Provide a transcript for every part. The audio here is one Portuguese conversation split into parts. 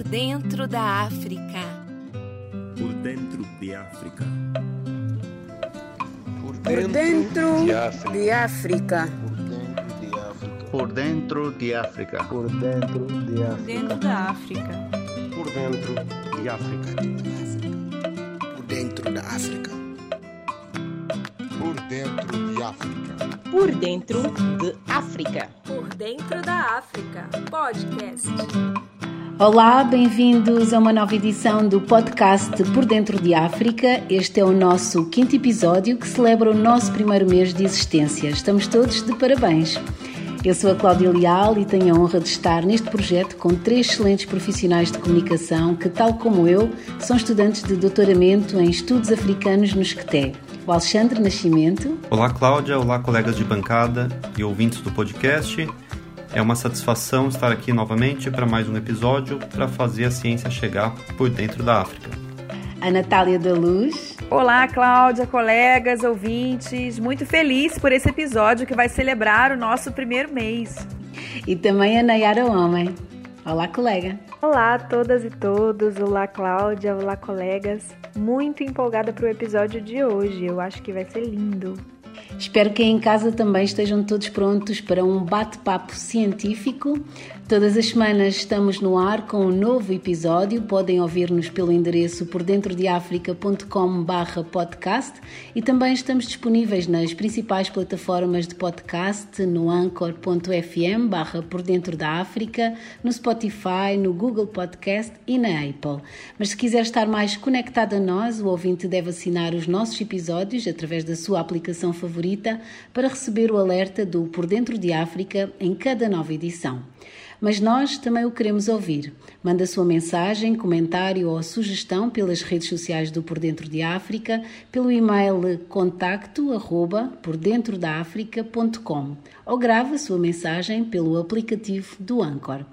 Por dentro da África. Por dentro de África. Por Por dentro de África. de África. Por dentro de África. Por dentro de África. Dentro da África. Por dentro de África. Por dentro da África. Por dentro de África. Por dentro de África. Por dentro da África. Podcast. Olá, bem-vindos a uma nova edição do podcast Por Dentro de África. Este é o nosso quinto episódio que celebra o nosso primeiro mês de existência. Estamos todos de parabéns. Eu sou a Cláudia Leal e tenho a honra de estar neste projeto com três excelentes profissionais de comunicação que, tal como eu, são estudantes de doutoramento em estudos africanos no SCTE. O Alexandre Nascimento. Olá, Cláudia. Olá, colegas de bancada e ouvintes do podcast. É uma satisfação estar aqui novamente para mais um episódio para fazer a ciência chegar por dentro da África. A Natália da Luz. Olá, Cláudia, colegas, ouvintes. Muito feliz por esse episódio que vai celebrar o nosso primeiro mês. E também a Nayara Homem. Olá, colega. Olá a todas e todos. Olá, Cláudia. Olá, colegas. Muito empolgada para o episódio de hoje. Eu acho que vai ser lindo. Espero que em casa também estejam todos prontos para um bate-papo científico. Todas as semanas estamos no ar com um novo episódio. Podem ouvir-nos pelo endereço pordentrodeafrica.com/podcast e também estamos disponíveis nas principais plataformas de podcast, no anchor.fm barra por dentro da África, no Spotify, no Google Podcast e na Apple. Mas se quiser estar mais conectado a nós, o ouvinte deve assinar os nossos episódios através da sua aplicação favorita para receber o alerta do Por Dentro de África em cada nova edição. Mas nós também o queremos ouvir. Manda sua mensagem, comentário ou sugestão pelas redes sociais do Por Dentro de África, pelo e-mail contacto ou grava sua mensagem pelo aplicativo do Anchor.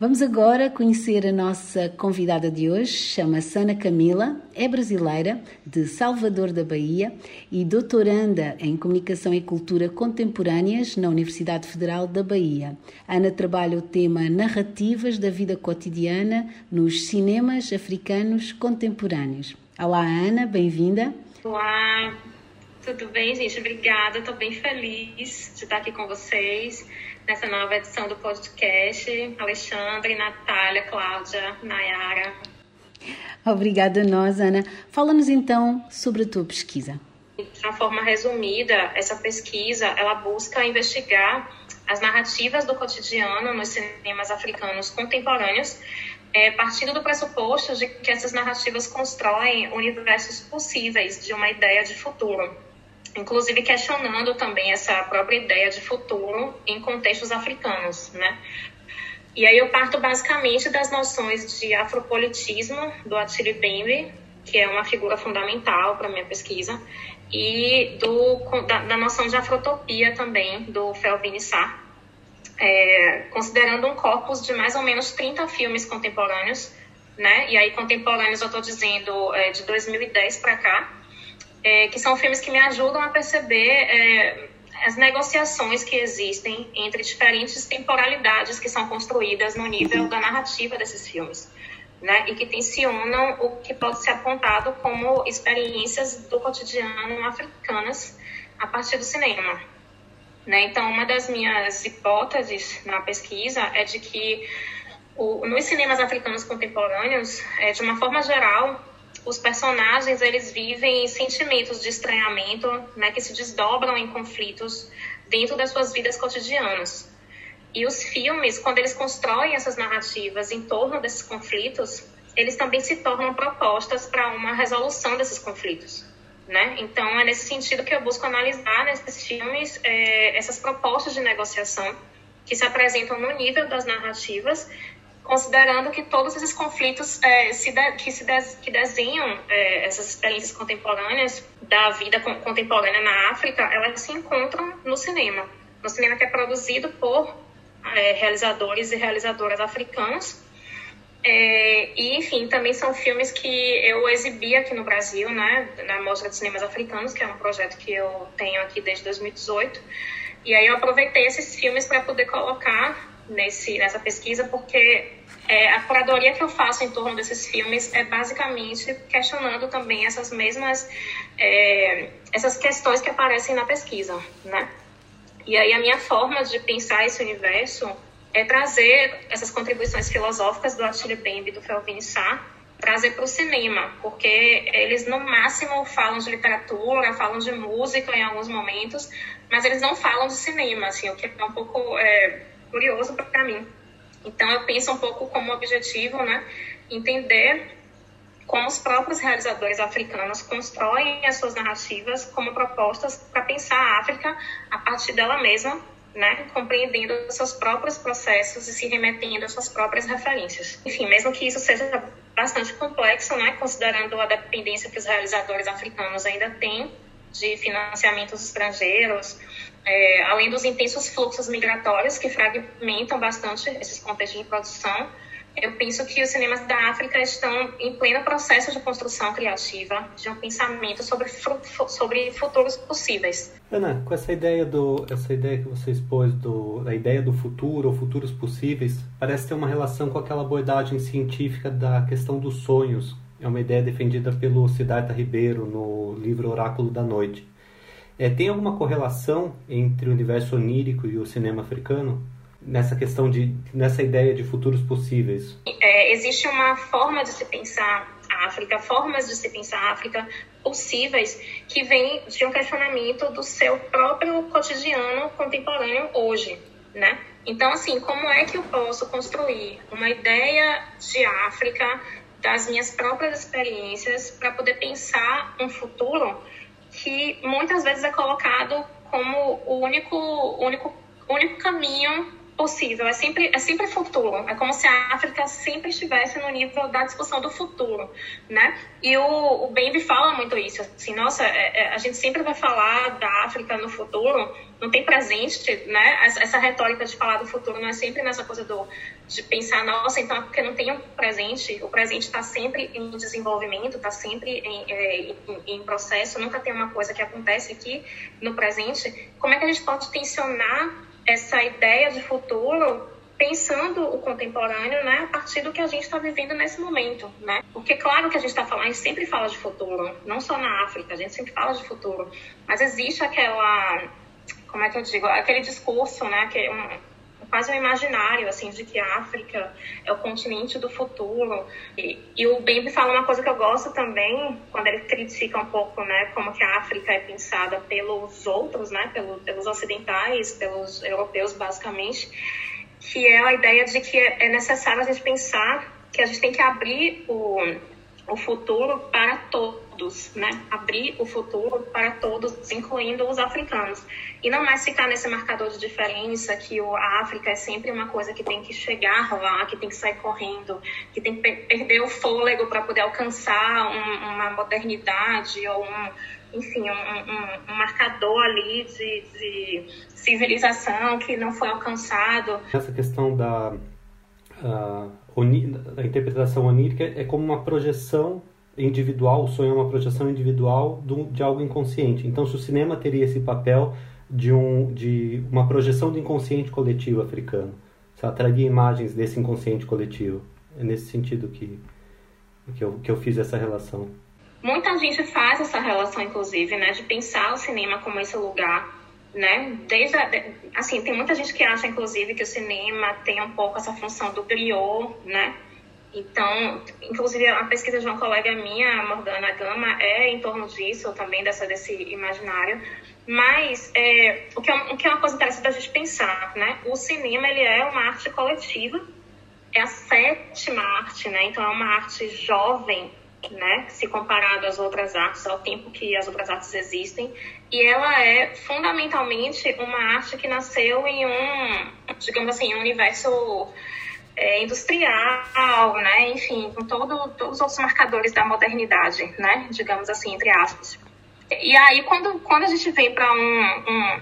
Vamos agora conhecer a nossa convidada de hoje, chama-se Ana Camila, é brasileira, de Salvador da Bahia e doutoranda em Comunicação e Cultura Contemporâneas na Universidade Federal da Bahia. Ana trabalha o tema Narrativas da Vida Cotidiana nos Cinemas Africanos Contemporâneos. Olá, Ana, bem-vinda. Olá, tudo bem, gente? Obrigada, estou bem feliz de estar aqui com vocês nessa nova edição do podcast. Alexandre, Natália, Cláudia, Nayara. Obrigada nós, Ana. Fala-nos então sobre a tua pesquisa. De uma forma resumida, essa pesquisa ela busca investigar as narrativas do cotidiano nos cinemas africanos contemporâneos, é, partindo do pressuposto de que essas narrativas constroem universos possíveis de uma ideia de futuro inclusive questionando também essa própria ideia de futuro em contextos africanos, né? E aí eu parto basicamente das noções de afropolitismo do Attili Bembe, que é uma figura fundamental para minha pesquisa, e do, da, da, noção de afrotopia também do Felvin Sarr, é, considerando um corpus de mais ou menos 30 filmes contemporâneos, né? E aí contemporâneos eu estou dizendo é, de 2010 para cá, é, que são filmes que me ajudam a perceber é, as negociações que existem entre diferentes temporalidades que são construídas no nível da narrativa desses filmes, né? E que tensionam o que pode ser apontado como experiências do cotidiano africanas a partir do cinema. Né? Então, uma das minhas hipóteses na pesquisa é de que o, nos cinemas africanos contemporâneos, é, de uma forma geral, os personagens eles vivem sentimentos de estranhamento, né, que se desdobram em conflitos dentro das suas vidas cotidianas. E os filmes, quando eles constroem essas narrativas em torno desses conflitos, eles também se tornam propostas para uma resolução desses conflitos. Né? Então, é nesse sentido que eu busco analisar nesses filmes é, essas propostas de negociação que se apresentam no nível das narrativas considerando que todos esses conflitos é, se de, que se que desenham é, essas experiências contemporâneas da vida contemporânea na África, elas se encontram no cinema, no cinema que é produzido por é, realizadores e realizadoras africanos. É, e, enfim, também são filmes que eu exibi aqui no Brasil, né, na Mostra de Cinemas Africanos, que é um projeto que eu tenho aqui desde 2018. E aí eu aproveitei esses filmes para poder colocar nesse, nessa pesquisa, porque é, a curadoria que eu faço em torno desses filmes é basicamente questionando também essas mesmas é, essas questões que aparecem na pesquisa, né? E aí a minha forma de pensar esse universo é trazer essas contribuições filosóficas do Attila Bembe e do Felvin Sá, trazer para o cinema, porque eles no máximo falam de literatura, falam de música em alguns momentos, mas eles não falam de cinema, assim, o que é um pouco é, curioso para mim. Então eu penso um pouco como objetivo, né, entender como os próprios realizadores africanos constroem as suas narrativas como propostas para pensar a África a partir dela mesma, né, compreendendo seus próprios processos e se remetendo às suas próprias referências. Enfim, mesmo que isso seja bastante complexo, né, considerando a dependência que os realizadores africanos ainda têm de financiamentos estrangeiros, é, além dos intensos fluxos migratórios que fragmentam bastante esses contextos de produção, eu penso que os cinemas da África estão em pleno processo de construção criativa de um pensamento sobre, sobre futuros possíveis. Ana, com essa ideia do essa ideia que você expôs do a ideia do futuro ou futuros possíveis, parece ter uma relação com aquela abordagem científica da questão dos sonhos. É uma ideia defendida pelo Siddhartha Ribeiro no livro Oráculo da Noite. É, tem alguma correlação entre o universo onírico e o cinema africano? nessa questão de nessa ideia de futuros possíveis? É, existe uma forma de se pensar a África, formas de se pensar a África possíveis que vem de um questionamento do seu próprio cotidiano contemporâneo hoje, né? Então, assim, como é que eu posso construir uma ideia de África das minhas próprias experiências para poder pensar um futuro que muitas vezes é colocado como o único, único, único caminho possível, é sempre, é sempre futuro. É como se a África sempre estivesse no nível da discussão do futuro, né? E o, o Bembe fala muito isso, assim, nossa, é, é, a gente sempre vai falar da África no futuro, não tem presente, né? Essa, essa, retórica de falar do futuro não é sempre nessa coisa do, de pensar, nossa, então é porque não tem um presente, o presente está sempre em desenvolvimento, está sempre em, é, em, em processo, nunca tem uma coisa que acontece aqui no presente. Como é que a gente pode tensionar essa ideia de futuro pensando o contemporâneo, né, a partir do que a gente está vivendo nesse momento, né? Porque claro que a gente está falando, a gente sempre fala de futuro, não só na África, a gente sempre fala de futuro, mas existe aquela, como é que eu digo, aquele discurso, né, que é um, quase um imaginário, assim, de que a África é o continente do futuro. E, e o Bembe fala uma coisa que eu gosto também, quando ele critica um pouco, né, como que a África é pensada pelos outros, né, pelo, pelos ocidentais, pelos europeus, basicamente, que é a ideia de que é necessário a gente pensar que a gente tem que abrir o, o futuro para todos todos, né? Abrir o futuro para todos, incluindo os africanos. E não mais ficar nesse marcador de diferença que a África é sempre uma coisa que tem que chegar lá, que tem que sair correndo, que tem que perder o fôlego para poder alcançar um, uma modernidade ou um, enfim, um, um, um marcador ali de, de, civilização que não foi alcançado. Essa questão da a, a interpretação onírica é como uma projeção individual, o sonho é uma projeção individual de algo inconsciente. Então, se o cinema teria esse papel de, um, de uma projeção do inconsciente coletivo africano, se atraria imagens desse inconsciente coletivo. É nesse sentido que, que, eu, que eu fiz essa relação. Muita gente faz essa relação, inclusive, né, de pensar o cinema como esse lugar né? Desde a, assim, tem muita gente que acha, inclusive, que o cinema tem um pouco essa função do griot, né? Então, inclusive a pesquisa de uma colega minha, Morgana Gama, é em torno disso, também dessa, desse imaginário. Mas é, o, que é, o que é uma coisa interessante da gente pensar, né? O cinema, ele é uma arte coletiva, é a sétima arte, né? Então, é uma arte jovem, né? Se comparado às outras artes, ao tempo que as outras artes existem. E ela é, fundamentalmente, uma arte que nasceu em um, digamos assim, um universo é, industrial, né? Enfim, com todo, todos os outros marcadores da modernidade, né? Digamos assim, entre aspas. E aí, quando, quando a gente vem para um, um,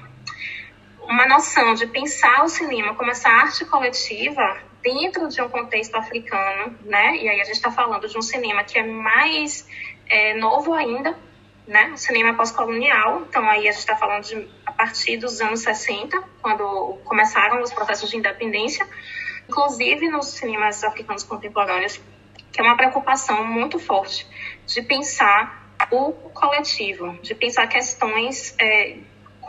uma noção de pensar o cinema como essa arte coletiva dentro de um contexto africano, né? E aí a gente está falando de um cinema que é mais é, novo ainda, né? O cinema pós-colonial, então aí a gente está falando de a partir dos anos 60, quando começaram os processos de independência, inclusive nos cinemas africanos contemporâneos, que é uma preocupação muito forte de pensar o coletivo, de pensar questões é,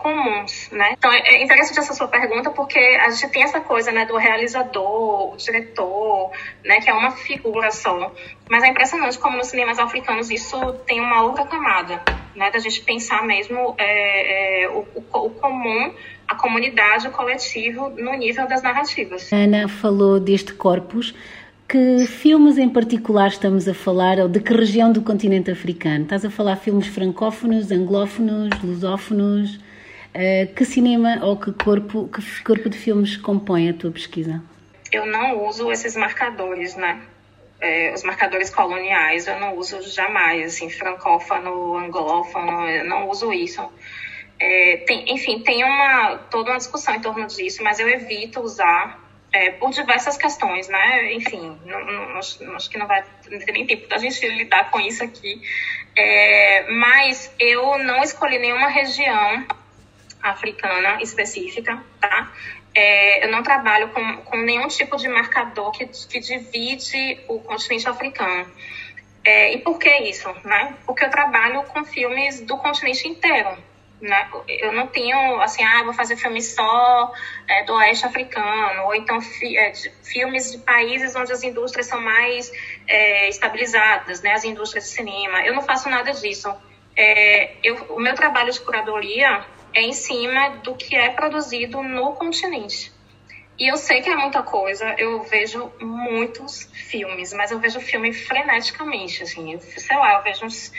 comuns, né? Então é interessante essa sua pergunta porque a gente tem essa coisa, né, do realizador, o diretor, né, que é uma figura só. Mas é impressionante como nos cinemas africanos isso tem uma outra camada, né, da gente pensar mesmo é, é, o, o comum a comunidade, o coletivo, no nível das narrativas. Ana falou deste corpus. Que filmes em particular estamos a falar, ou de que região do continente africano? Estás a falar filmes francófonos, anglófonos, lusófonos? Uh, que cinema ou que corpo, que corpo de filmes compõe a tua pesquisa? Eu não uso esses marcadores, né? É, os marcadores coloniais, eu não uso jamais, assim, francófono, anglófono, eu não uso isso. É, tem, enfim, tem uma, toda uma discussão em torno disso, mas eu evito usar é, por diversas questões, né? Enfim, não, não, acho que não vai ter nem tempo da gente lidar com isso aqui. Mas eu não escolhi nenhuma região africana específica, tá? É, eu não trabalho com, com nenhum tipo de marcador que, que divide o continente africano. É, e por que isso? Né? Porque eu trabalho com filmes do continente inteiro. Né? Eu não tenho, assim, ah, vou fazer filme só é, do oeste africano, ou então fi, é, de, filmes de países onde as indústrias são mais é, estabilizadas, né? as indústrias de cinema. Eu não faço nada disso. É, eu, o meu trabalho de curadoria é em cima do que é produzido no continente. E eu sei que é muita coisa, eu vejo muitos filmes, mas eu vejo filme freneticamente, assim, eu, sei lá, eu vejo uns,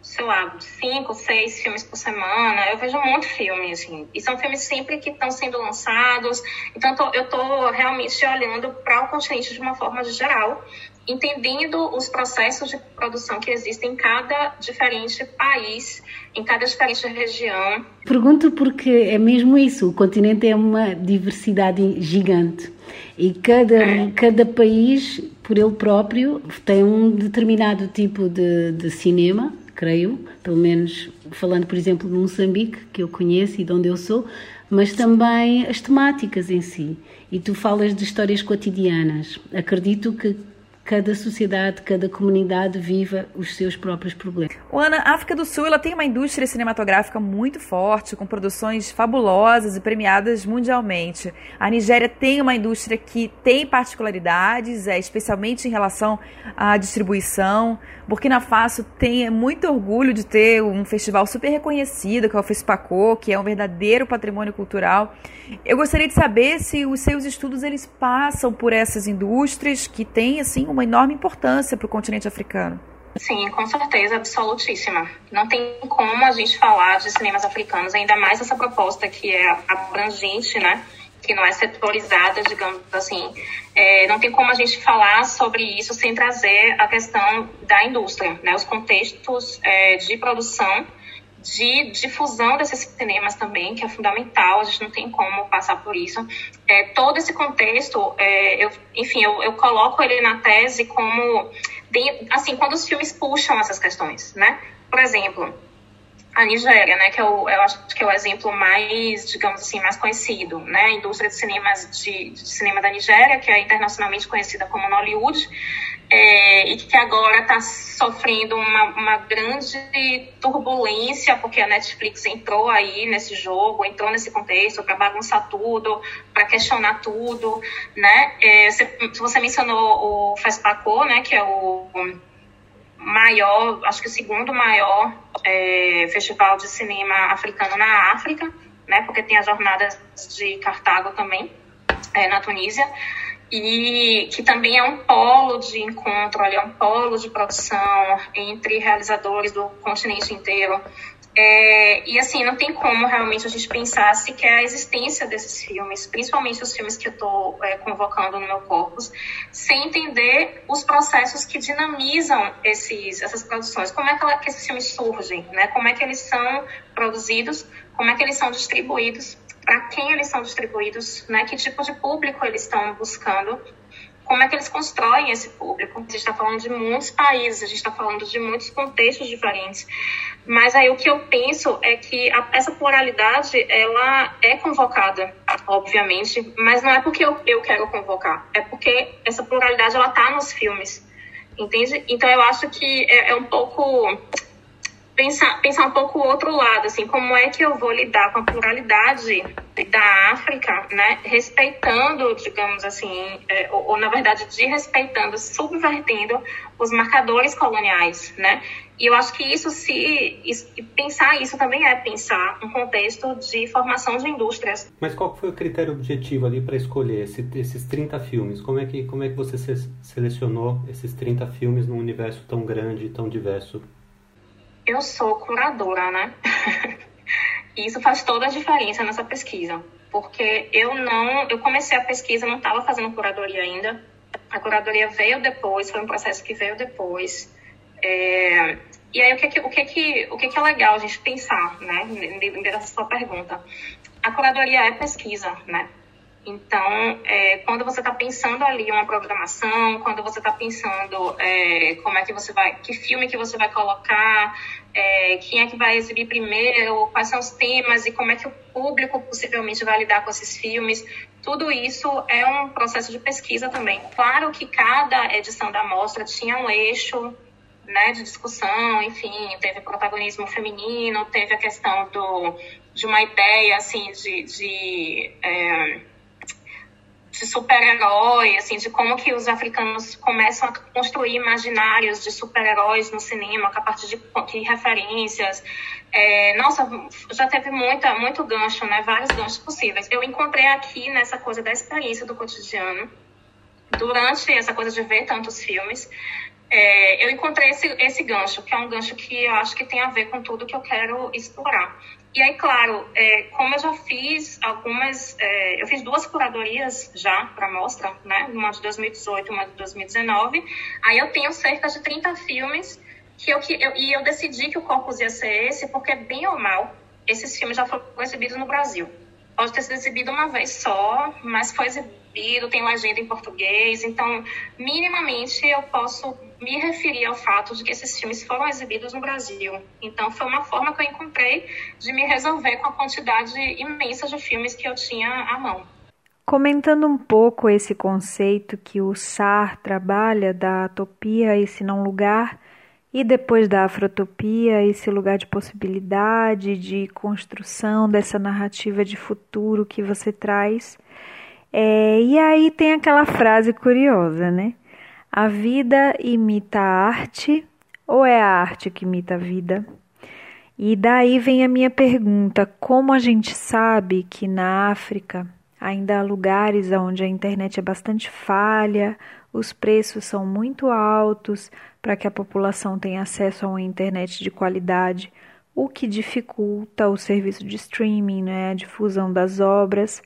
sei lá, cinco, seis filmes por semana, eu vejo muito filme, assim, e são filmes sempre que estão sendo lançados, então tô, eu tô realmente olhando para o continente de uma forma geral, entendendo os processos de produção que existem em cada diferente país, em cada diferente região. Pergunto porque é mesmo isso, o continente é uma diversidade gigante e cada, é. cada país, por ele próprio, tem um determinado tipo de, de cinema, creio, pelo menos falando, por exemplo, de Moçambique, que eu conheço e de onde eu sou, mas também as temáticas em si. E tu falas de histórias cotidianas. Acredito que cada sociedade, cada comunidade viva os seus próprios problemas. Ana, a África do Sul ela tem uma indústria cinematográfica muito forte, com produções fabulosas e premiadas mundialmente. A Nigéria tem uma indústria que tem particularidades, é, especialmente em relação à distribuição. Burkina Faso tem muito orgulho de ter um festival super reconhecido, que é o FESPACO, que é um verdadeiro patrimônio cultural. Eu gostaria de saber se os seus estudos eles passam por essas indústrias que têm assim uma enorme importância para o continente africano. Sim, com certeza, absolutíssima. Não tem como a gente falar de cinemas africanos, ainda mais essa proposta que é abrangente, né? Que não é setorizada, digamos assim. É, não tem como a gente falar sobre isso sem trazer a questão da indústria, né? Os contextos é, de produção de difusão desses cinemas também, que é fundamental, a gente não tem como passar por isso. É, todo esse contexto, é, eu, enfim, eu, eu, coloco ele na tese como, assim, quando os filmes puxam essas questões, né? Por exemplo, a Nigéria, né, que é o, eu acho que é o exemplo mais, digamos assim, mais conhecido, né, a indústria de cinemas de, de cinema da Nigéria, que é internacionalmente conhecida como Nollywood, é, e que agora está sofrendo uma, uma, grande turbulência, porque a Netflix entrou aí nesse jogo, entrou nesse contexto para bagunçar tudo, para questionar tudo, né? É, você, você mencionou o FESPACO, né, que é o maior, acho que o segundo maior é, festival de cinema africano na África, né? Porque tem as jornadas de Cartago também, é, na Tunísia e que também é um polo de encontro, é um polo de produção entre realizadores do continente inteiro. É, e assim, não tem como realmente a gente pensar sequer a existência desses filmes, principalmente os filmes que eu estou é, convocando no meu corpus, sem entender os processos que dinamizam esses, essas produções. Como é que, ela, que esses filmes surgem, né? como é que eles são produzidos, como é que eles são distribuídos para quem eles são distribuídos, né? Que tipo de público eles estão buscando. como é que eles constroem esse público. A gente está falando de muitos países, a gente está falando de muitos contextos diferentes. Mas aí o que eu penso é que a, essa pluralidade, ela é convocada, obviamente, mas não é porque eu, eu quero convocar, é porque essa pluralidade, ela tá nos filmes, entende? Então eu acho que é, é um pouco pensar, pensar um pouco o outro lado, assim, como é que eu vou lidar com a pluralidade da África, né, respeitando, digamos assim, é, ou, ou, na verdade desrespeitando, subvertendo os marcadores coloniais, né? E eu acho que isso se isso, pensar isso também é pensar um contexto de formação de indústrias. Mas qual foi o critério objetivo ali para escolher esse, esses 30 filmes? Como é que como é que você selecionou esses 30 filmes num universo tão grande, tão diverso? Eu sou curadora, né? isso faz toda a diferença nessa pesquisa, porque eu não, eu comecei a pesquisa, não estava fazendo curadoria ainda. A curadoria veio depois, foi um processo que veio depois. É, e aí o que o que o que que é legal a gente pensar, né? Dessa sua pergunta, a curadoria é pesquisa, né? Então, é, quando você está pensando ali uma programação, quando você está pensando é, como é que você vai, que filme que você vai colocar, é, quem é que vai exibir primeiro, quais são os temas e como é que o público possivelmente vai lidar com esses filmes, tudo isso é um processo de pesquisa também. Claro que cada edição da mostra tinha um eixo né, de discussão, enfim, teve protagonismo feminino, teve a questão do, de uma ideia assim de, de é, de super-herói, assim, de como que os africanos começam a construir imaginários de super-heróis no cinema, a partir de, de referências. É, nossa, já teve muita, muito gancho, né? Vários ganchos possíveis. Eu encontrei aqui nessa coisa da experiência do cotidiano, durante essa coisa de ver tantos filmes, é, eu encontrei esse, esse gancho, que é um gancho que eu acho que tem a ver com tudo que eu quero explorar. E aí, claro, é, como eu já fiz algumas, é, eu fiz duas curadorias já para mostra, né? Uma de 2018 e uma de 2019. Aí eu tenho cerca de 30 filmes que eu, que eu, e eu decidi que o corpus ia ser esse, porque bem ou mal, esses filmes já foram exibidos no Brasil. Pode ter sido exibido uma vez só, mas foi exibido, tem legenda em português, então minimamente eu posso me referir ao fato de que esses filmes foram exibidos no Brasil. Então, foi uma forma que eu encontrei de me resolver com a quantidade imensa de filmes que eu tinha à mão. Comentando um pouco esse conceito que o SAR trabalha da atopia, esse não lugar, e depois da afrotopia, esse lugar de possibilidade, de construção dessa narrativa de futuro que você traz. É, e aí tem aquela frase curiosa, né? A vida imita a arte ou é a arte que imita a vida? E daí vem a minha pergunta: como a gente sabe que na África ainda há lugares onde a internet é bastante falha, os preços são muito altos para que a população tenha acesso a uma internet de qualidade, o que dificulta o serviço de streaming, né, a difusão das obras?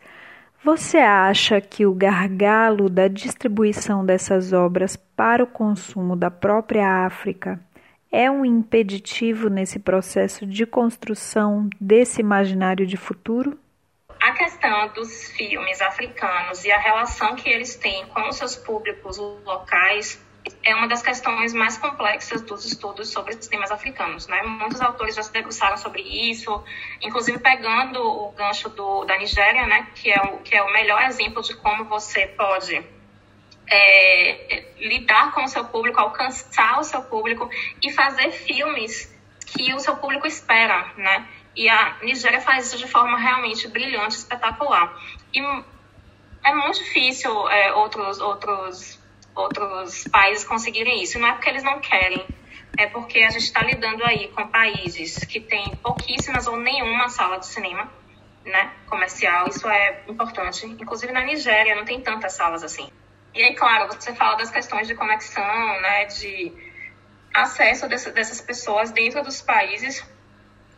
Você acha que o gargalo da distribuição dessas obras para o consumo da própria África é um impeditivo nesse processo de construção desse imaginário de futuro? A questão dos filmes africanos e a relação que eles têm com os seus públicos locais é uma das questões mais complexas dos estudos sobre sistemas africanos. Né? Muitos autores já se debruçaram sobre isso, inclusive pegando o gancho do, da Nigéria, né? que, é o, que é o melhor exemplo de como você pode é, lidar com o seu público, alcançar o seu público e fazer filmes que o seu público espera. Né? E a Nigéria faz isso de forma realmente brilhante, espetacular. E é muito difícil é, outros, outros outros países conseguirem isso. Não é porque eles não querem, é porque a gente está lidando aí com países que têm pouquíssimas ou nenhuma sala de cinema, né, comercial. Isso é importante. Inclusive na Nigéria não tem tantas salas assim. E aí, claro, você fala das questões de conexão, né, de acesso dessas pessoas dentro dos países.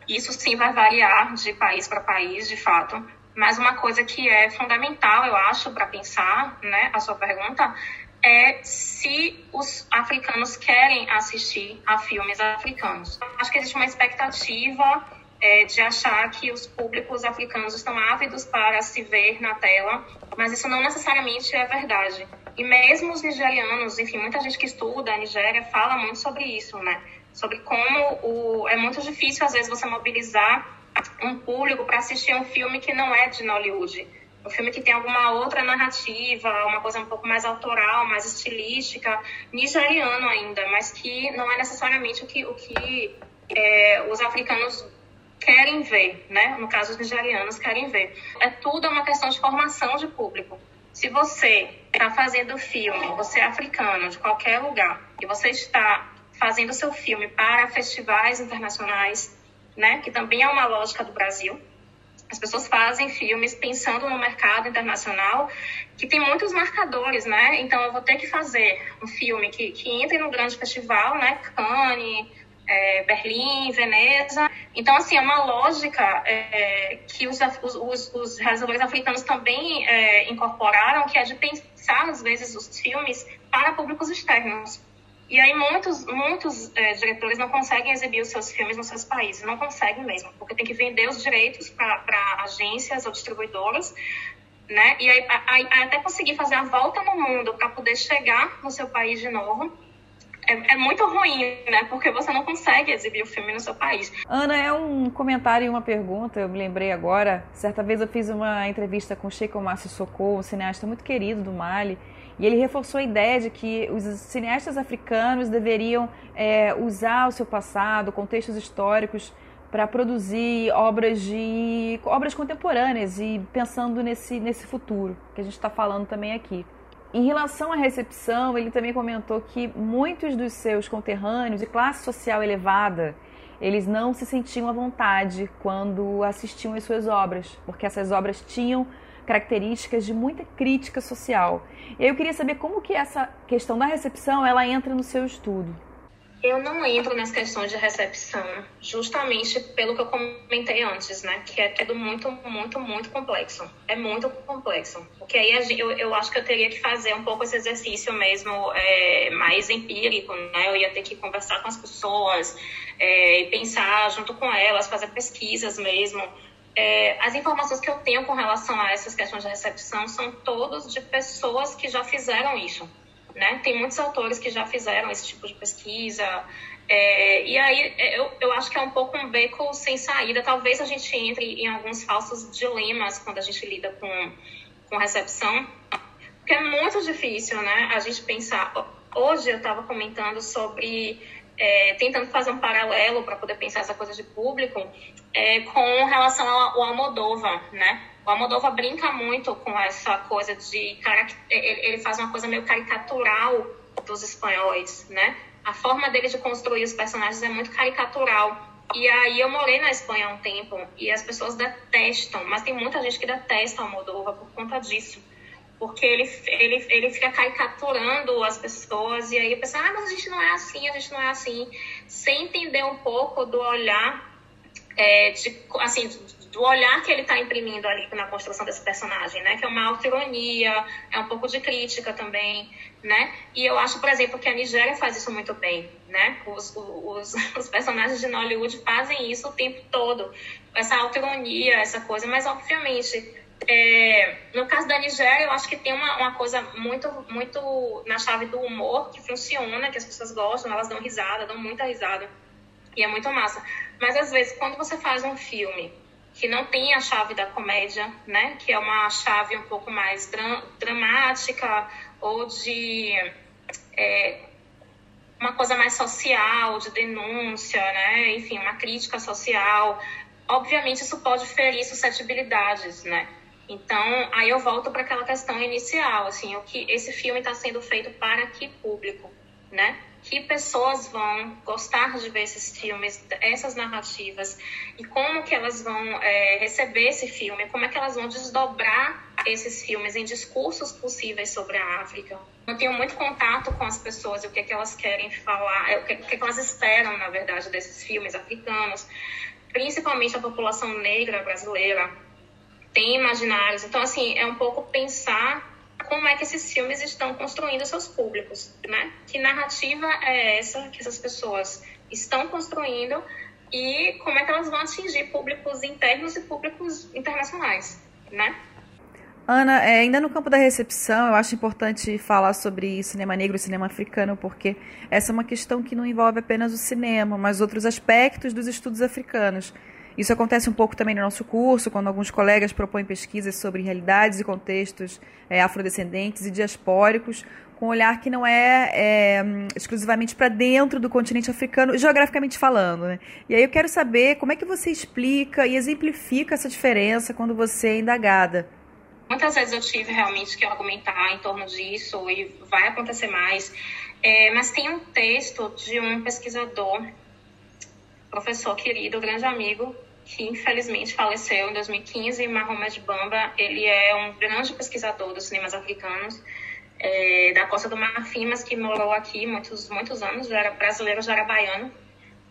Isso sim vai variar de país para país, de fato. Mas uma coisa que é fundamental, eu acho, para pensar, né, a sua pergunta, é se os africanos querem assistir a filmes africanos. Acho que existe uma expectativa é, de achar que os públicos africanos estão ávidos para se ver na tela, mas isso não necessariamente é verdade. E mesmo os nigerianos, enfim, muita gente que estuda a Nigéria fala muito sobre isso, né? Sobre como o, é muito difícil, às vezes, você mobilizar um público para assistir um filme que não é de Nollywood. Um filme que tem alguma outra narrativa, uma coisa um pouco mais autoral, mais estilística, nigeriano ainda, mas que não é necessariamente o que, o que é, os africanos querem ver, né? No caso, os nigerianos querem ver. É tudo uma questão de formação de público. Se você está fazendo filme, você é africano, de qualquer lugar, e você está fazendo seu filme para festivais internacionais, né? Que também é uma lógica do Brasil. As pessoas fazem filmes pensando no mercado internacional, que tem muitos marcadores, né? Então, eu vou ter que fazer um filme que, que entre no grande festival, né? Cannes, é, Berlim, Veneza. Então, assim, é uma lógica é, que os, os, os, realizadores africanos também é, incorporaram, que é de pensar, às vezes, os filmes para públicos externos. E aí muitos, muitos é, diretores não conseguem exibir os seus filmes nos seus países, não conseguem mesmo, porque tem que vender os direitos para agências ou distribuidoras, né? E aí, até conseguir fazer a volta no mundo para poder chegar no seu país de novo, é, é, muito ruim, né? Porque você não consegue exibir o filme no seu país. Ana, é um comentário e uma pergunta, eu me lembrei agora. Certa vez eu fiz uma entrevista com Sheikh Omar Sissoko, um cineasta muito querido do Mali, e ele reforçou a ideia de que os cineastas africanos deveriam é, usar o seu passado, contextos históricos, para produzir obras de obras contemporâneas e pensando nesse, nesse futuro que a gente está falando também aqui. Em relação à recepção, ele também comentou que muitos dos seus conterrâneos de classe social elevada, eles não se sentiam à vontade quando assistiam às suas obras, porque essas obras tinham características de muita crítica social. E eu queria saber como que essa questão da recepção ela entra no seu estudo. Eu não entro nas questões de recepção, justamente pelo que eu comentei antes, né? Que é tudo muito, muito, muito complexo. É muito complexo. Porque aí eu, eu acho que eu teria que fazer um pouco esse exercício mesmo é, mais empírico, né? Eu ia ter que conversar com as pessoas é, pensar junto com elas, fazer pesquisas mesmo. É, as informações que eu tenho com relação a essas questões de recepção são todas de pessoas que já fizeram isso né? Tem muitos autores que já fizeram esse tipo de pesquisa. É, e aí eu, eu acho que é um pouco um beco sem saída. Talvez a gente entre em alguns falsos dilemas quando a gente lida com, com recepção, porque é muito difícil, né? A gente pensar. Hoje eu estava comentando sobre é, tentando fazer um paralelo para poder pensar essa coisa de público é, com relação ao Almodóvar, né? O Almodóvar brinca muito com essa coisa de... Ele faz uma coisa meio caricatural dos espanhóis, né? A forma dele de construir os personagens é muito caricatural. E aí eu morei na Espanha há um tempo e as pessoas detestam, mas tem muita gente que detesta o Almodóvar por conta disso. Porque ele, ele, ele fica caricaturando as pessoas e aí eu penso, ah, mas a gente não é assim, a gente não é assim. Sem entender um pouco do olhar é, de, assim, do olhar que ele está imprimindo ali na construção desse personagem, né? Que é uma autoironia, é um pouco de crítica também, né? E eu acho, por exemplo, que a Nigéria faz isso muito bem, né? Os, os, os personagens de Nollywood fazem isso o tempo todo, essa autoironia, essa coisa, mas obviamente é, no caso da Nigéria, eu acho que tem uma, uma coisa muito, muito na chave do humor que funciona, que as pessoas gostam, elas dão risada, dão muita risada. E é muito massa. Mas às vezes, quando você faz um filme que não tem a chave da comédia, né? Que é uma chave um pouco mais dra dramática ou de é, uma coisa mais social, de denúncia, né? Enfim, uma crítica social. Obviamente, isso pode ferir suscetibilidades, né? Então, aí eu volto para aquela questão inicial, assim, o que esse filme está sendo feito para que público, né? que pessoas vão gostar de ver esses filmes, essas narrativas, e como que elas vão é, receber esse filme, como é que elas vão desdobrar esses filmes em discursos possíveis sobre a África. Eu tenho muito contato com as pessoas, o que, é que elas querem falar, o que, é que elas esperam, na verdade, desses filmes africanos, principalmente a população negra brasileira, tem imaginários. Então, assim, é um pouco pensar como é que esses filmes estão construindo seus públicos, né? Que narrativa é essa que essas pessoas estão construindo e como é que elas vão atingir públicos internos e públicos internacionais, né? Ana, é, ainda no campo da recepção, eu acho importante falar sobre cinema negro e cinema africano, porque essa é uma questão que não envolve apenas o cinema, mas outros aspectos dos estudos africanos. Isso acontece um pouco também no nosso curso, quando alguns colegas propõem pesquisas sobre realidades e contextos é, afrodescendentes e diaspóricos, com um olhar que não é, é exclusivamente para dentro do continente africano, geograficamente falando. Né? E aí eu quero saber como é que você explica e exemplifica essa diferença quando você é indagada. Muitas vezes eu tive realmente que argumentar em torno disso e vai acontecer mais. É, mas tem um texto de um pesquisador, professor querido, grande amigo, que infelizmente faleceu em 2015, Mahomet Bamba. Ele é um grande pesquisador dos cinemas africanos é, da Costa do Marfim, mas que morou aqui muitos, muitos anos, já era brasileiro, já era baiano.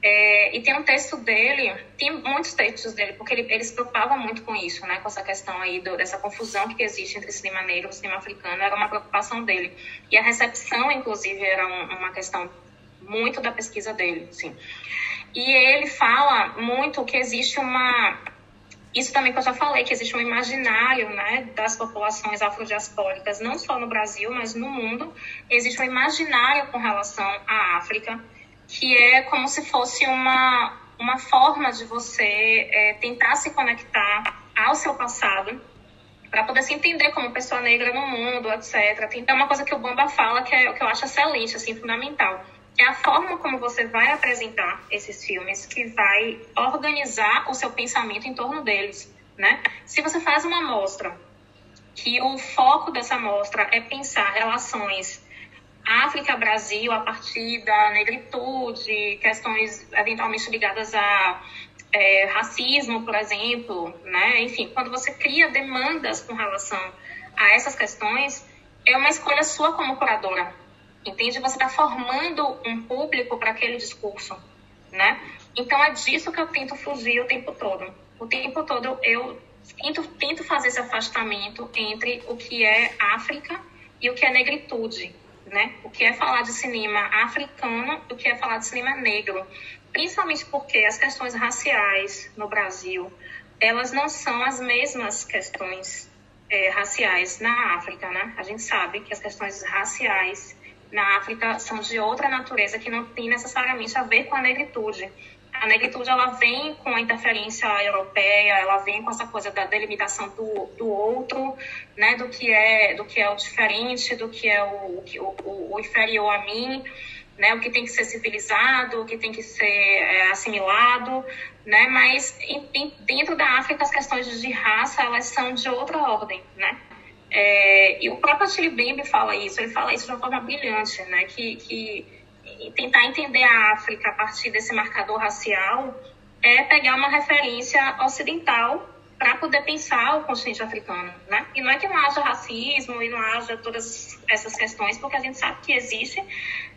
É, e tem um texto dele, tem muitos textos dele, porque ele, ele se preocupava muito com isso, né? Com essa questão aí do, dessa confusão que existe entre cinema negro e cinema africano, era uma preocupação dele. E a recepção, inclusive, era um, uma questão muito da pesquisa dele, sim. E ele fala muito que existe uma isso também que eu já falei, que existe um imaginário né, das populações afrodiaspóricas, não só no Brasil, mas no mundo. Existe um imaginário com relação à África, que é como se fosse uma, uma forma de você é, tentar se conectar ao seu passado para poder se entender como pessoa negra no mundo, etc. Tem uma coisa que o Bamba fala que, é, que eu acho excelente, assim, fundamental. É a forma como você vai apresentar esses filmes que vai organizar o seu pensamento em torno deles, né? Se você faz uma mostra que o foco dessa mostra é pensar relações África-Brasil a partir da negritude, questões eventualmente ligadas a é, racismo, por exemplo, né? Enfim, quando você cria demandas com relação a essas questões, é uma escolha sua como curadora, entende? Você está formando um público para aquele discurso, né? Então é disso que eu tento fugir o tempo todo. O tempo todo eu tento, tento fazer esse afastamento entre o que é África e o que é negritude, né? O que é falar de cinema africano e o que é falar de cinema negro. Principalmente porque as questões raciais no Brasil, elas não são as mesmas questões é, raciais na África, né? A gente sabe que as questões raciais na África são de outra natureza que não tem necessariamente a ver com a negritude a negritude ela vem com a interferência europeia, ela vem com essa coisa da delimitação do, do outro, né, do que é do que é o diferente, do que é o, o, o inferior a mim, né, o que tem que ser civilizado, o que tem que ser é, assimilado, né, mas em, dentro da África as questões de raça elas são de outra ordem, né. É, e o próprio Achille Mbembe fala isso, ele fala isso de uma forma brilhante, né, que, que tentar entender a África a partir desse marcador racial é pegar uma referência ocidental para poder pensar o continente africano, né? E não é que não haja racismo e não haja todas essas questões, porque a gente sabe que existe,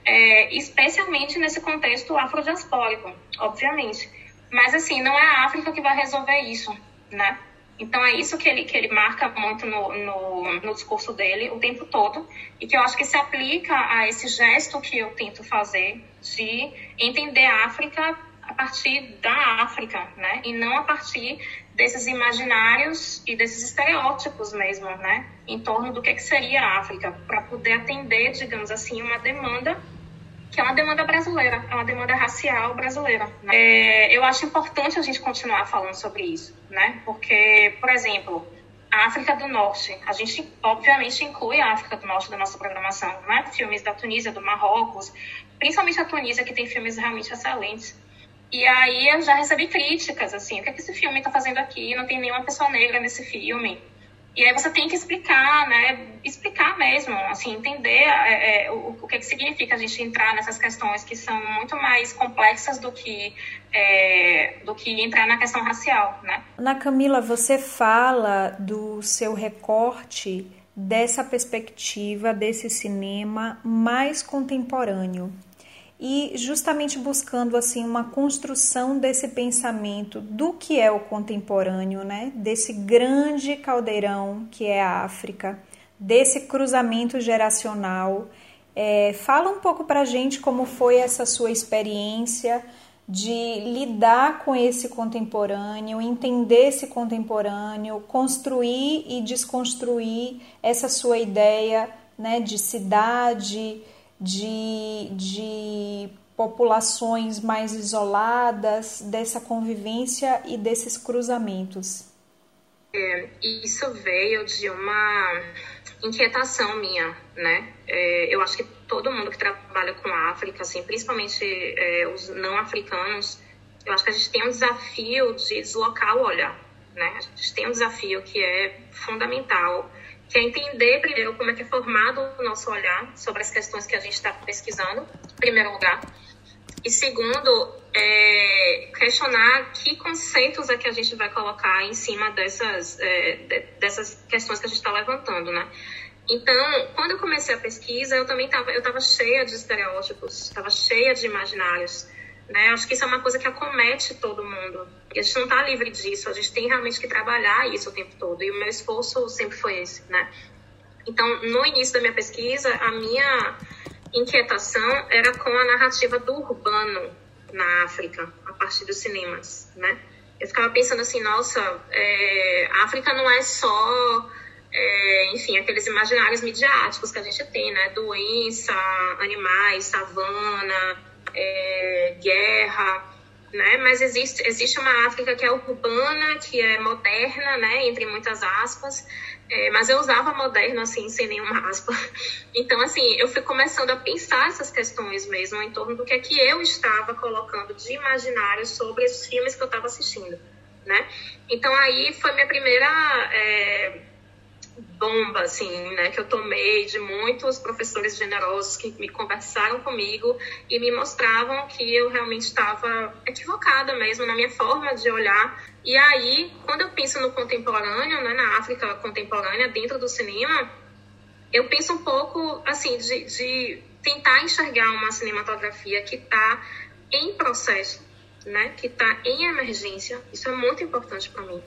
é, especialmente nesse contexto afrodiaspórico, obviamente. Mas, assim, não é a África que vai resolver isso, né? Então é isso que ele, que ele marca muito no, no, no, discurso dele o tempo todo e que eu acho que se aplica a esse gesto que eu tento fazer de entender a África a partir da África, né? E não a partir desses imaginários e desses estereótipos mesmo, né? Em torno do que, que seria a África, para poder atender, digamos assim, uma demanda que é uma demanda brasileira, é uma demanda racial brasileira. Né? É, eu acho importante a gente continuar falando sobre isso, né? Porque, por exemplo, a África do Norte, a gente obviamente inclui a África do Norte da nossa programação, né? Filmes da Tunísia, do Marrocos, principalmente a Tunísia, que tem filmes realmente excelentes. E aí eu já recebi críticas, assim, o que, é que esse filme está fazendo aqui? Não tem nenhuma pessoa negra nesse filme. E aí você tem que explicar, né? Explicar mesmo, assim, entender é, é, o, o que, que significa a gente entrar nessas questões que são muito mais complexas do que, é, do que entrar na questão racial, né? Na Camila, você fala do seu recorte dessa perspectiva desse cinema mais contemporâneo e justamente buscando assim uma construção desse pensamento do que é o contemporâneo, né? Desse grande caldeirão que é a África, desse cruzamento geracional. É, fala um pouco para gente como foi essa sua experiência de lidar com esse contemporâneo, entender esse contemporâneo, construir e desconstruir essa sua ideia né, de cidade, de, de populações mais isoladas, dessa convivência e desses cruzamentos? É, isso veio de uma inquietação minha, né? É, eu acho que todo mundo que trabalha com África, assim, principalmente é, os não africanos, eu acho que a gente tem um desafio de deslocar o olhar, né? A gente tem um desafio que é fundamental, que é entender primeiro como é que é formado o nosso olhar sobre as questões que a gente está pesquisando, em primeiro lugar, e segundo, é, questionar que conceitos é que a gente vai colocar em cima dessas, é, de, dessas questões que a gente está levantando, né? Então, quando eu comecei a pesquisa, eu também estava eu tava cheia de estereótipos, estava cheia de imaginários, né? Acho que isso é uma coisa que acomete todo mundo. E a gente não está livre disso, a gente tem realmente que trabalhar isso o tempo todo. E o meu esforço sempre foi esse, né? Então, no início da minha pesquisa, a minha inquietação era com a narrativa do urbano na África, a partir dos cinemas, né? Eu ficava pensando assim, nossa, é, a África não é só, é, enfim, aqueles imaginários midiáticos que a gente tem, né? Doença, animais, savana, é, guerra, né? Mas existe, existe uma África que é urbana, que é moderna, né? Entre muitas aspas, é, mas eu usava moderno, assim, sem nenhuma aspa. Então, assim, eu fui começando a pensar essas questões mesmo em torno do que é que eu estava colocando de imaginário sobre esses filmes que eu estava assistindo, né? Então, aí foi minha primeira é, bomba, assim, né? Que eu tomei de muitos professores generosos que me conversaram comigo e me mostravam que eu realmente estava equivocada mesmo na minha forma de olhar e aí, quando eu penso no contemporâneo, né, na África contemporânea, dentro do cinema, eu penso um pouco, assim, de, de tentar enxergar uma cinematografia que está em processo, né, que está em emergência. Isso é muito importante para mim.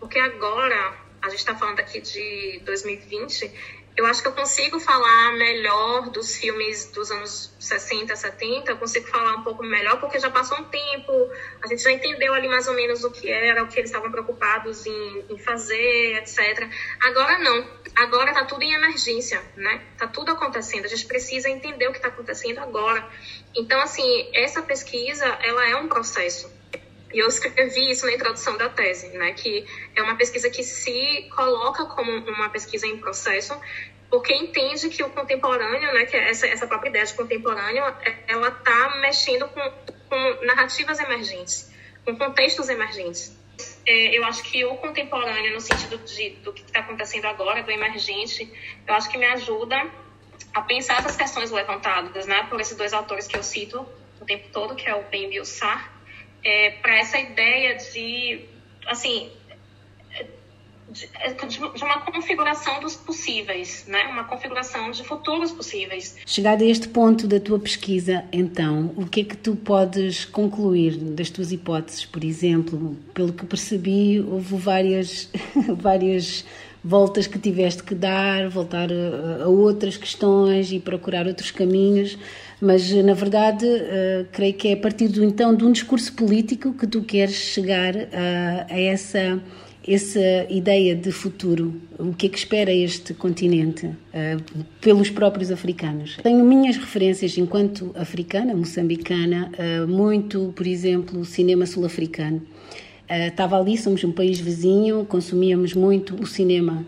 Porque agora, a gente está falando aqui de 2020, eu acho que eu consigo falar melhor dos filmes dos anos 60, 70, eu consigo falar um pouco melhor porque já passou um tempo, a gente já entendeu ali mais ou menos o que era, o que eles estavam preocupados em, em fazer, etc. Agora não, agora está tudo em emergência, né? Está tudo acontecendo, a gente precisa entender o que está acontecendo agora. Então, assim, essa pesquisa, ela é um processo. E eu escrevi isso na introdução da tese, né, que é uma pesquisa que se coloca como uma pesquisa em processo, porque entende que o contemporâneo, né, que é essa, essa própria ideia de contemporâneo, ela está mexendo com, com narrativas emergentes, com contextos emergentes. É, eu acho que o contemporâneo, no sentido de, do que está acontecendo agora, do emergente, eu acho que me ajuda a pensar essas questões levantadas, né, por esses dois autores que eu cito o tempo todo, que é o Ben e é, para essa ideia de, assim, de, de, uma configuração dos possíveis, né? uma configuração de futuros possíveis. Chegado a este ponto da tua pesquisa, então, o que é que tu podes concluir das tuas hipóteses? Por exemplo, pelo que percebi, houve várias, várias voltas que tiveste que dar, voltar a, a outras questões e procurar outros caminhos mas na verdade uh, creio que é a partir do, então de um discurso político que tu queres chegar a, a essa essa ideia de futuro, o que é que espera este continente uh, pelos próprios africanos. Tenho minhas referências enquanto africana, moçambicana, uh, muito, por exemplo, cinema sul-africano. Uh, estava ali, somos um país vizinho, consumíamos muito o cinema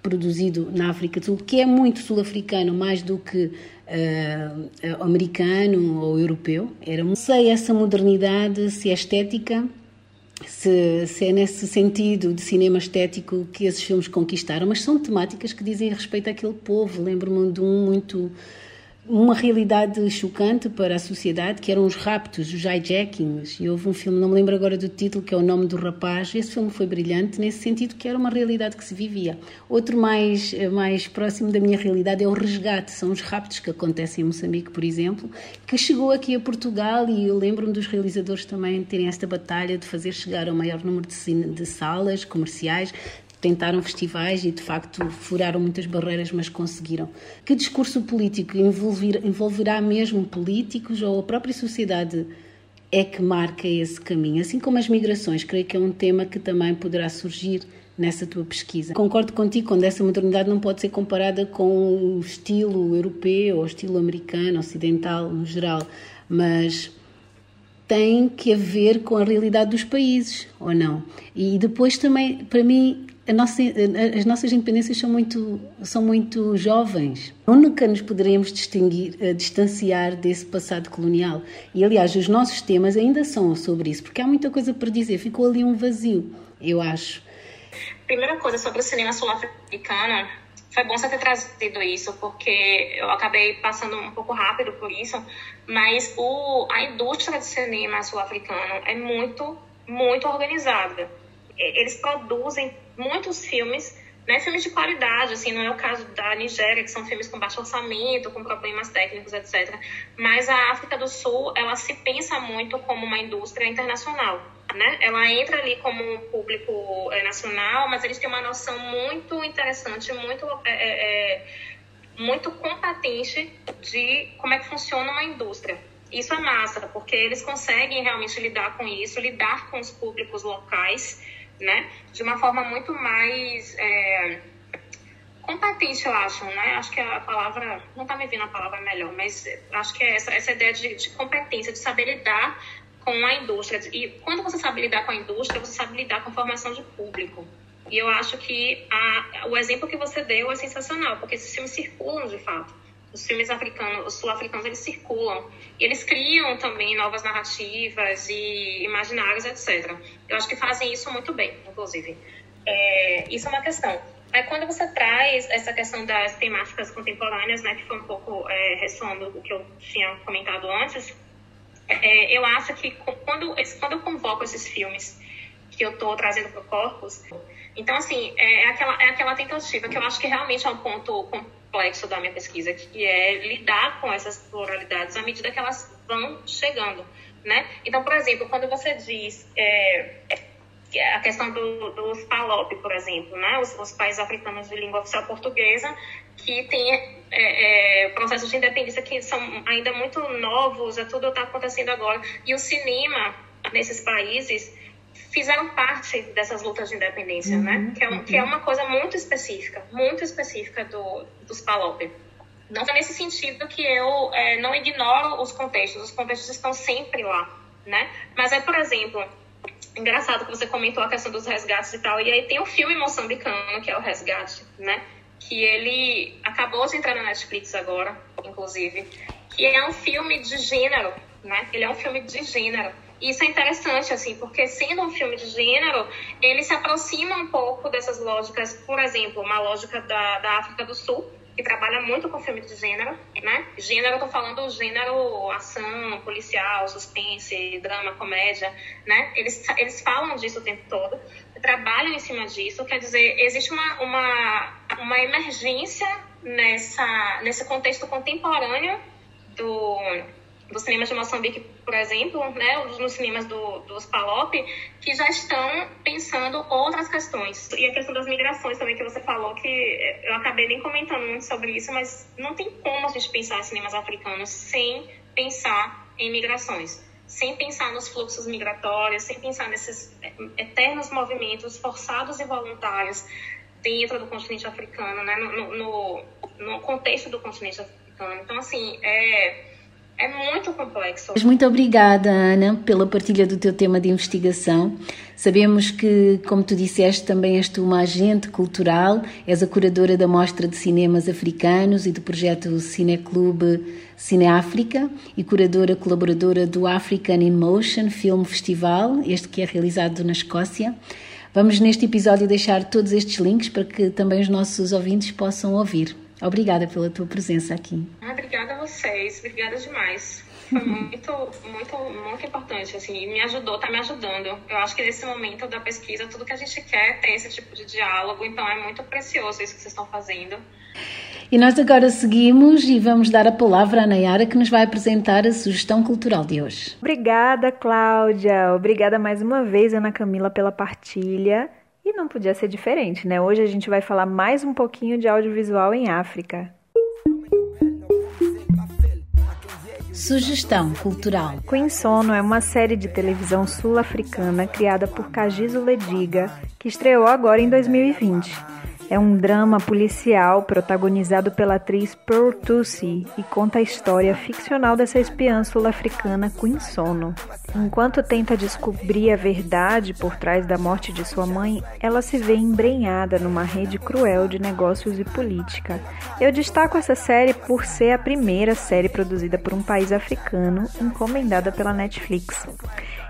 produzido na África do Sul, que é muito sul-africano, mais do que uh, americano ou europeu. Era, não sei essa modernidade, se é estética, se, se, é nesse sentido de cinema estético que esses filmes conquistaram, mas são temáticas que dizem respeito àquele povo. Lembro-me de um muito uma realidade chocante para a sociedade, que eram os raptos, os hijackings. E houve um filme, não me lembro agora do título, que é O Nome do Rapaz. Esse filme foi brilhante nesse sentido que era uma realidade que se vivia. Outro mais, mais próximo da minha realidade é o resgate. São os raptos que acontecem em Moçambique, por exemplo, que chegou aqui a Portugal e eu lembro-me dos realizadores também terem esta batalha de fazer chegar ao maior número de, de salas comerciais, tentaram festivais e de facto furaram muitas barreiras, mas conseguiram. Que discurso político envolver, envolverá mesmo políticos ou a própria sociedade é que marca esse caminho? Assim como as migrações, creio que é um tema que também poderá surgir nessa tua pesquisa. Concordo contigo quando essa modernidade não pode ser comparada com o estilo europeu ou estilo americano, ocidental no geral, mas tem que haver com a realidade dos países, ou não? E depois também, para mim, nossa, as nossas independências são muito, são muito jovens. Nunca nos poderemos distinguir, uh, distanciar desse passado colonial. E, aliás, os nossos temas ainda são sobre isso, porque há muita coisa para dizer. Ficou ali um vazio, eu acho. Primeira coisa sobre o cinema sul-africano, foi bom você ter trazido isso, porque eu acabei passando um pouco rápido por isso, mas o, a indústria de cinema sul-africano é muito, muito organizada. Eles produzem muitos filmes, né, filmes de qualidade, assim, não é o caso da Nigéria, que são filmes com baixo orçamento, com problemas técnicos, etc. Mas a África do Sul, ela se pensa muito como uma indústria internacional né? Ela entra ali como um público é, nacional, mas eles têm uma noção muito interessante, muito é, é, muito competente de como é que funciona uma indústria. Isso é massa, porque eles conseguem realmente lidar com isso, lidar com os públicos locais, né? De uma forma muito mais é, competente, eu acho, né? Acho que a palavra, não tá me vindo a palavra melhor, mas acho que é essa, essa ideia de, de competência, de saber lidar com a indústria. E quando você sabe lidar com a indústria, você sabe lidar com a formação de público. E eu acho que a, o exemplo que você deu é sensacional, porque esses filmes circulam de fato. Os filmes africanos, os sul-africanos, eles circulam. E eles criam também novas narrativas e imaginários, etc. Eu acho que fazem isso muito bem, inclusive. É, isso é uma questão. Aí, quando você traz essa questão das temáticas contemporâneas, né, que foi um pouco é, ressoando o que eu tinha comentado antes, é, eu acho que quando, quando eu convoco esses filmes que eu estou trazendo para o Corpus, então, assim, é, é aquela, é aquela tentativa que eu acho que realmente é um ponto complexo da minha pesquisa, que é lidar com essas pluralidades à medida que elas vão chegando, né? Então, por exemplo, quando você diz é, a questão do, dos PALOP, por exemplo, né? Os, os, países africanos de língua oficial portuguesa, que têm é, é, processos de independência que são ainda muito novos, é tudo está acontecendo agora. E o cinema nesses países fizeram parte dessas lutas de independência, né? uhum, né? Que é, um, que é, uma coisa muito específica, muito específica do, dos PALOP. Não é nesse sentido que eu é, não ignoro os contextos, os contextos estão sempre lá, né? Mas é, por exemplo, engraçado que você comentou a questão dos resgates e tal. E aí tem um filme moçambicano, que é o Resgate, né? Que ele acabou de entrar na Netflix agora, inclusive. Que é um filme de gênero, né? Ele é um filme de gênero. Isso é interessante, assim, porque sendo um filme de gênero, ele se aproxima um pouco dessas lógicas, por exemplo, uma lógica da, da África do Sul, que trabalha muito com filme de gênero, né? Gênero, eu tô falando gênero ação, policial, suspense, drama, comédia, né? Eles, eles falam disso o tempo todo, trabalham em cima disso, quer dizer, existe uma, uma, uma emergência nessa, nesse contexto contemporâneo do do cinema de Moçambique, por exemplo, né, nos cinemas do, dos PALOP, que já estão pensando outras questões. E a questão das migrações também, que você falou, que eu acabei nem comentando muito sobre isso, mas não tem como a gente pensar em cinemas africanos sem pensar em migrações, sem pensar nos fluxos migratórios, sem pensar nesses eternos movimentos forçados e voluntários dentro do continente africano, né, no, no, no contexto do continente africano. Então, assim, é é muito complexo. Muito obrigada, Ana, pela partilha do teu tema de investigação. Sabemos que, como tu disseste, também és tu uma agente cultural, és a curadora da Mostra de Cinemas Africanos e do projeto Cineclube Cine África e curadora colaboradora do African in Motion Film Festival, este que é realizado na Escócia. Vamos neste episódio deixar todos estes links para que também os nossos ouvintes possam ouvir. Obrigada pela tua presença aqui. Ah, obrigada a vocês, obrigada demais. Foi muito, muito, muito importante, assim, e me ajudou, tá me ajudando. Eu acho que nesse momento da pesquisa, tudo que a gente quer é ter esse tipo de diálogo, então é muito precioso isso que vocês estão fazendo. E nós agora seguimos e vamos dar a palavra à Nayara, que nos vai apresentar a sugestão cultural de hoje. Obrigada, Cláudia. Obrigada mais uma vez, Ana Camila, pela partilha. E não podia ser diferente, né? Hoje a gente vai falar mais um pouquinho de audiovisual em África. Sugestão cultural. Queen Sono é uma série de televisão sul-africana criada por Kagiso Lediga, que estreou agora em 2020. É um drama policial protagonizado pela atriz Pearl Tucci e conta a história ficcional dessa espiã sul-africana Queen Sono. Enquanto tenta descobrir a verdade por trás da morte de sua mãe, ela se vê embrenhada numa rede cruel de negócios e política. Eu destaco essa série por ser a primeira série produzida por um país africano encomendada pela Netflix.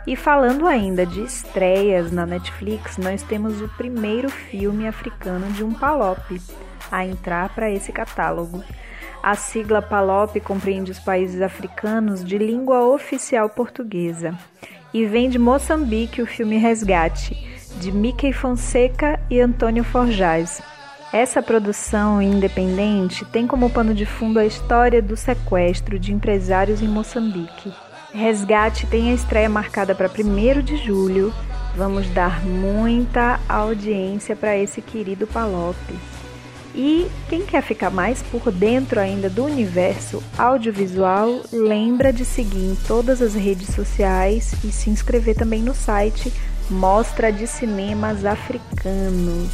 E falando ainda de estreias na Netflix, nós temos o primeiro filme africano de um PALOP a entrar para esse catálogo. A sigla PALOP compreende os países africanos de língua oficial portuguesa. E vem de Moçambique o filme Resgate, de Mickey Fonseca e Antônio Forjaz. Essa produção independente tem como pano de fundo a história do sequestro de empresários em Moçambique Resgate tem a estreia marcada para 1 de julho. Vamos dar muita audiência para esse querido Palope. E quem quer ficar mais por dentro ainda do universo audiovisual, lembra de seguir em todas as redes sociais e se inscrever também no site Mostra de Cinemas Africanos.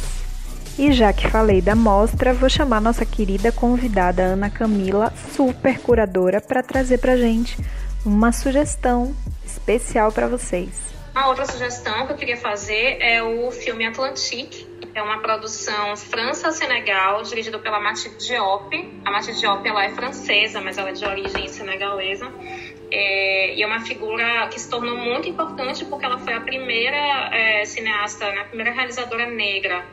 E já que falei da mostra, vou chamar nossa querida convidada Ana Camila, super curadora, para trazer para gente uma sugestão especial para vocês. A outra sugestão que eu queria fazer é o filme Atlantique. É uma produção França-Senegal, dirigido pela Mathilde Diop. A Mathilde Diop ela é francesa, mas ela é de origem senegalesa. É, e é uma figura que se tornou muito importante porque ela foi a primeira é, cineasta, né, a primeira realizadora negra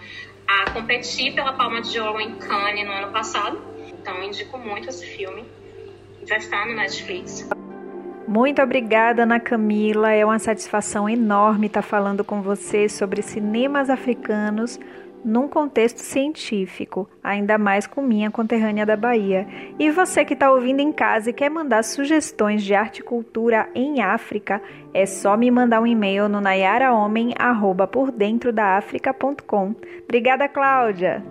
a competir pela Palma de Ouro em Cannes no ano passado. Então, indico muito esse filme. Já está no Netflix. Muito obrigada, Ana Camila. É uma satisfação enorme estar falando com você sobre cinemas africanos num contexto científico, ainda mais com minha conterrânea da Bahia. E você que está ouvindo em casa e quer mandar sugestões de arte e cultura em África, é só me mandar um e-mail no nayarahomem@pordentrodafrica.com. Obrigada, Cláudia.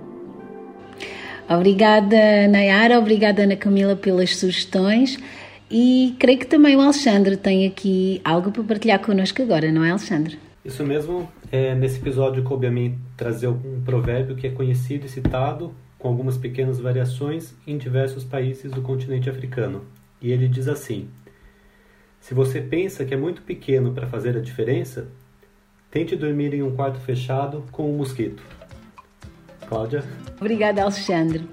Obrigada, Nayara. Obrigada, Ana Camila, pelas sugestões. E creio que também o Alexandre tem aqui algo para partilhar connosco agora, não é, Alexandre? Isso mesmo. É, nesse episódio coube a mim trazer um provérbio que é conhecido e citado, com algumas pequenas variações, em diversos países do continente africano. E ele diz assim: Se você pensa que é muito pequeno para fazer a diferença, tente dormir em um quarto fechado com um mosquito. Cláudia? Obrigada, Alexandre.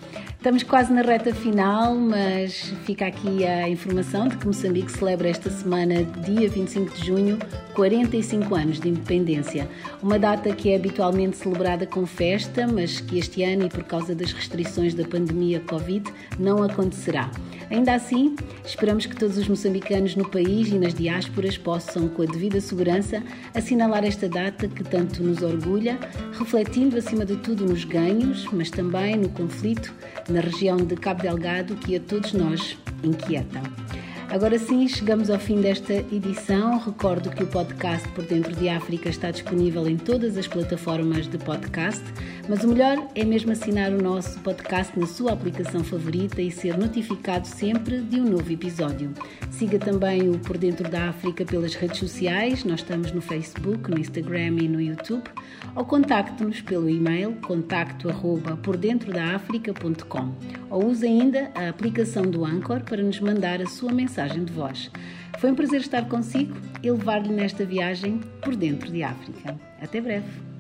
Estamos quase na reta final, mas fica aqui a informação de que Moçambique celebra esta semana, dia 25 de junho, 45 anos de independência. Uma data que é habitualmente celebrada com festa, mas que este ano, e por causa das restrições da pandemia Covid, não acontecerá. Ainda assim, esperamos que todos os moçambicanos no país e nas diásporas possam, com a devida segurança, assinalar esta data que tanto nos orgulha, refletindo acima de tudo nos ganhos, mas também no conflito na região de Cabo Delgado que a todos nós inquieta. Agora sim, chegamos ao fim desta edição. Recordo que o podcast Por Dentro de África está disponível em todas as plataformas de podcast, mas o melhor é mesmo assinar o nosso podcast na sua aplicação favorita e ser notificado sempre de um novo episódio. Siga também o Por Dentro da África pelas redes sociais, nós estamos no Facebook, no Instagram e no YouTube, ou contacte-nos pelo e-mail contacto arroba ou use ainda a aplicação do Anchor para nos mandar a sua mensagem de voz. Foi um prazer estar consigo e levar-lhe nesta viagem por dentro de África. Até breve!